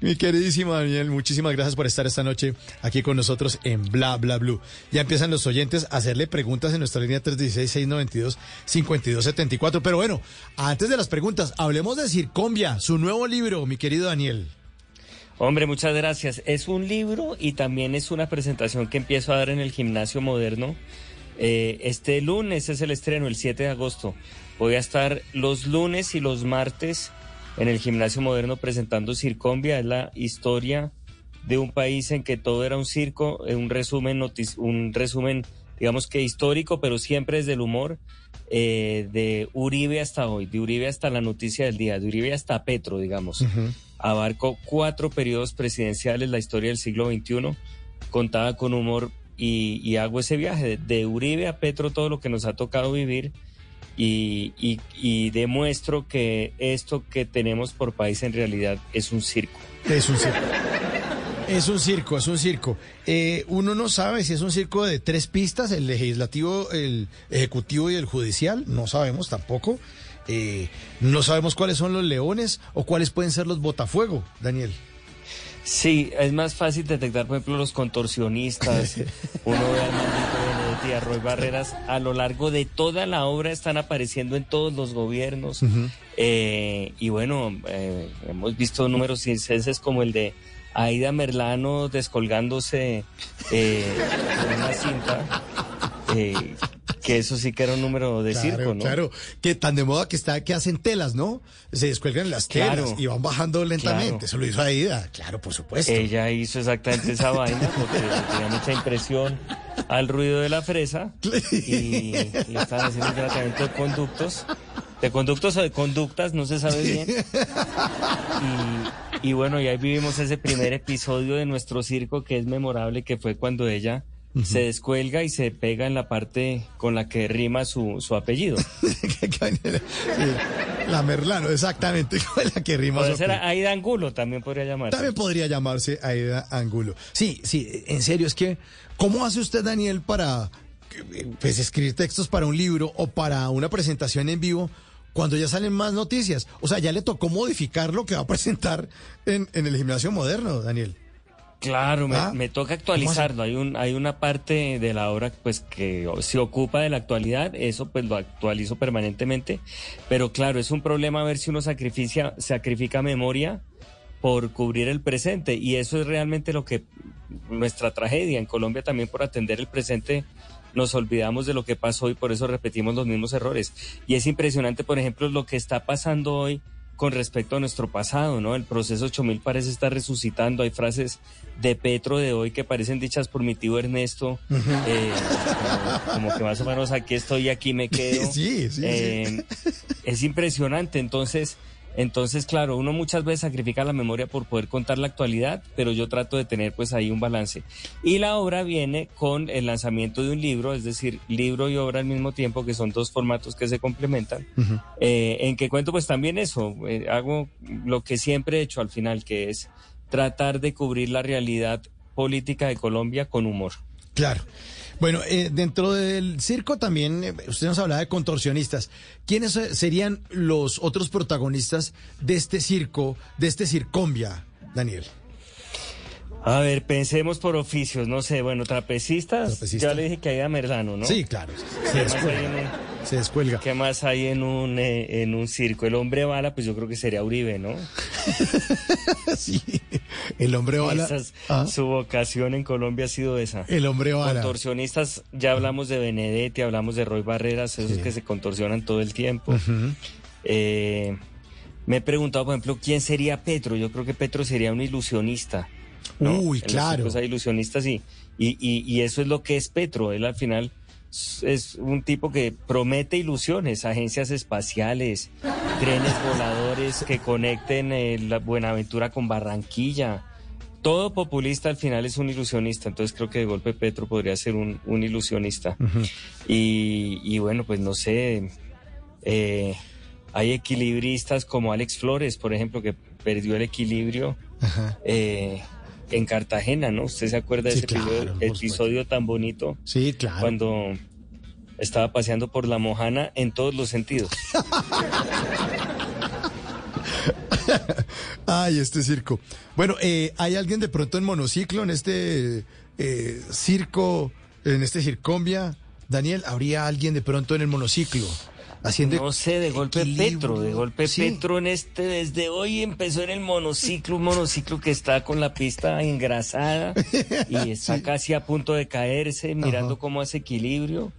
Mi queridísimo Daniel, muchísimas gracias por estar esta noche aquí con nosotros en Bla Bla Blue. Ya empiezan los oyentes a hacerle preguntas en nuestra línea 316-692-5274. Pero bueno, antes de las preguntas, hablemos de Circombia, su nuevo libro, mi querido Daniel. Hombre, muchas gracias. Es un libro y también es una presentación que empiezo a dar en el gimnasio moderno. Eh, este lunes es el estreno, el 7 de agosto. Voy a estar los lunes y los martes en el gimnasio moderno presentando Circombia. Es la historia de un país en que todo era un circo, eh, un resumen, un resumen digamos que histórico, pero siempre desde el humor, eh, de Uribe hasta hoy, de Uribe hasta la noticia del día, de Uribe hasta Petro, digamos. Abarcó cuatro periodos presidenciales, la historia del siglo XXI, contaba con humor y, hago ese viaje de, Uribe a Petro, todo lo que nos ha tocado vivir. Y, y, demuestro que esto que tenemos por país en realidad es un circo. Es un circo. Es un circo, es un circo. Eh, uno no sabe si es un circo de tres pistas, el legislativo, el ejecutivo y el judicial, no sabemos tampoco. Eh, no sabemos cuáles son los leones o cuáles pueden ser los botafuego, Daniel. Sí, es más fácil detectar, por ejemplo, los contorsionistas. Uno ve al de Roy Barreras. A lo largo de toda la obra están apareciendo en todos los gobiernos. Eh, y bueno, hemos visto números circenses como el de Aida Merlano descolgándose eh, una cinta. Eh, que eso sí que era un número de circo, ¿no? Claro, que tan de moda que está que hacen telas, ¿no? Se descuelgan las telas y van bajando lentamente. Eso lo hizo Aida, claro, por supuesto. Ella hizo exactamente esa vaina porque tenía mucha impresión al ruido de la fresa y le estaban haciendo un tratamiento de conductos de conductos o de conductas, no se sabe bien. Y, bueno, y ahí vivimos ese primer episodio de nuestro circo que es memorable, que fue cuando ella se descuelga y se pega en la parte con la que rima su, su apellido. la Merlano, exactamente, la que rima Puede ser Aida Angulo, también podría llamarse. También podría llamarse Aida Angulo. Sí, sí, en serio, es que, ¿cómo hace usted, Daniel, para pues, escribir textos para un libro o para una presentación en vivo? cuando ya salen más noticias. O sea, ya le tocó modificar lo que va a presentar en, en el gimnasio moderno, Daniel. Claro, me, ¿Ah? toca actualizarlo. Hay un, hay una parte de la obra pues que se ocupa de la actualidad, eso pues lo actualizo permanentemente. Pero claro, es un problema ver si uno sacrifica, sacrifica memoria por cubrir el presente. Y eso es realmente lo que nuestra tragedia en Colombia también por atender el presente nos olvidamos de lo que pasó y por eso repetimos los mismos errores. Y es impresionante, por ejemplo, lo que está pasando hoy con respecto a nuestro pasado, ¿no? El proceso 8000 parece estar resucitando. Hay frases de Petro de hoy que parecen dichas por mi tío Ernesto, eh, como, que más o menos aquí estoy, aquí me quedo. Sí, sí, eh, Es impresionante. Entonces, entonces, claro, uno muchas veces sacrifica la memoria por poder contar la actualidad, pero yo trato de tener pues ahí un balance. Y la obra viene con el lanzamiento de un libro, es decir, libro y obra al mismo tiempo, que son dos formatos que se complementan, eh, en que cuento pues también eso, eh, hago lo que siempre he hecho al final, que es tratar de cubrir la realidad política de Colombia con humor. Claro. Bueno, eh, dentro del circo también, eh, usted nos hablaba de contorsionistas. ¿Quiénes serían los otros protagonistas de este circo, de este circombia, Daniel? A ver, pensemos por oficios, no sé, bueno, trapecistas, ya le dije que hay a Merlano, ¿no? Sí, claro, se descuelga. se descuelga. ¿Qué más hay en un, eh, en un circo? El hombre bala, pues yo creo que sería Uribe, ¿no? sí, el hombre bala. Ah. Su vocación en Colombia ha sido esa. El hombre bala. Contorsionistas, ya hablamos de Benedetti, hablamos de Roy Barreras, esos que se contorsionan todo el tiempo. Eh, me he preguntado, por ejemplo, ¿quién sería Petro? Yo creo que Petro sería un ilusionista. Uy, claro. Los ilusionistas y, y, y, eso es lo que es Petro. Él al final es un tipo que promete ilusiones, agencias espaciales, trenes voladores que conecten eh, la Buenaventura con Barranquilla. Todo populista al final es un ilusionista, entonces creo que de golpe Petro podría ser un, ilusionista. y, bueno, pues no sé, eh, hay equilibristas como Alex Flores, por ejemplo, que perdió el equilibrio. Eh, en Cartagena, ¿no? ¿Usted se acuerda de ese episodio, tan bonito? Sí, claro. Cuando estaba paseando por la Mojana en todos los sentidos. Ay, este circo. Bueno, eh, ¿hay alguien de pronto en monociclo en este eh, circo, en este circombia? Daniel, ¿habría alguien de pronto en el monociclo? No sé, de golpe Petro, de golpe Petro en este, desde hoy empezó en el monociclo, un monociclo que está con la pista engrasada y está casi a punto de caerse, mirando cómo hace equilibrio.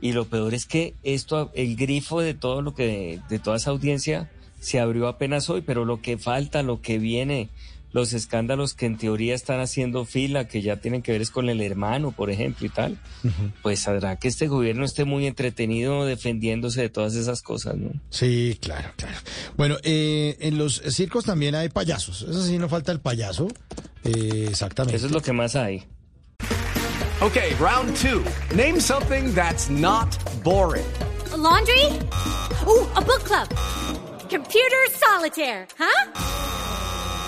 Y lo peor es que esto, el grifo de todo lo que, de toda esa audiencia se abrió apenas hoy, pero lo que falta, lo que viene, los escándalos que en teoría están haciendo fila, que ya tienen que ver es con el hermano, por ejemplo, y tal, pues sabrá que este gobierno esté muy entretenido defendiéndose de todas esas cosas, ¿no? Sí, claro, claro. Bueno, eh, en los circos también hay payasos, eso sí, no falta el payaso, eh, exactamente. Eso es lo que más hay. Ok, round two. Name something that's not boring. laundry? Uh, a book club. Computer solitaire, huh?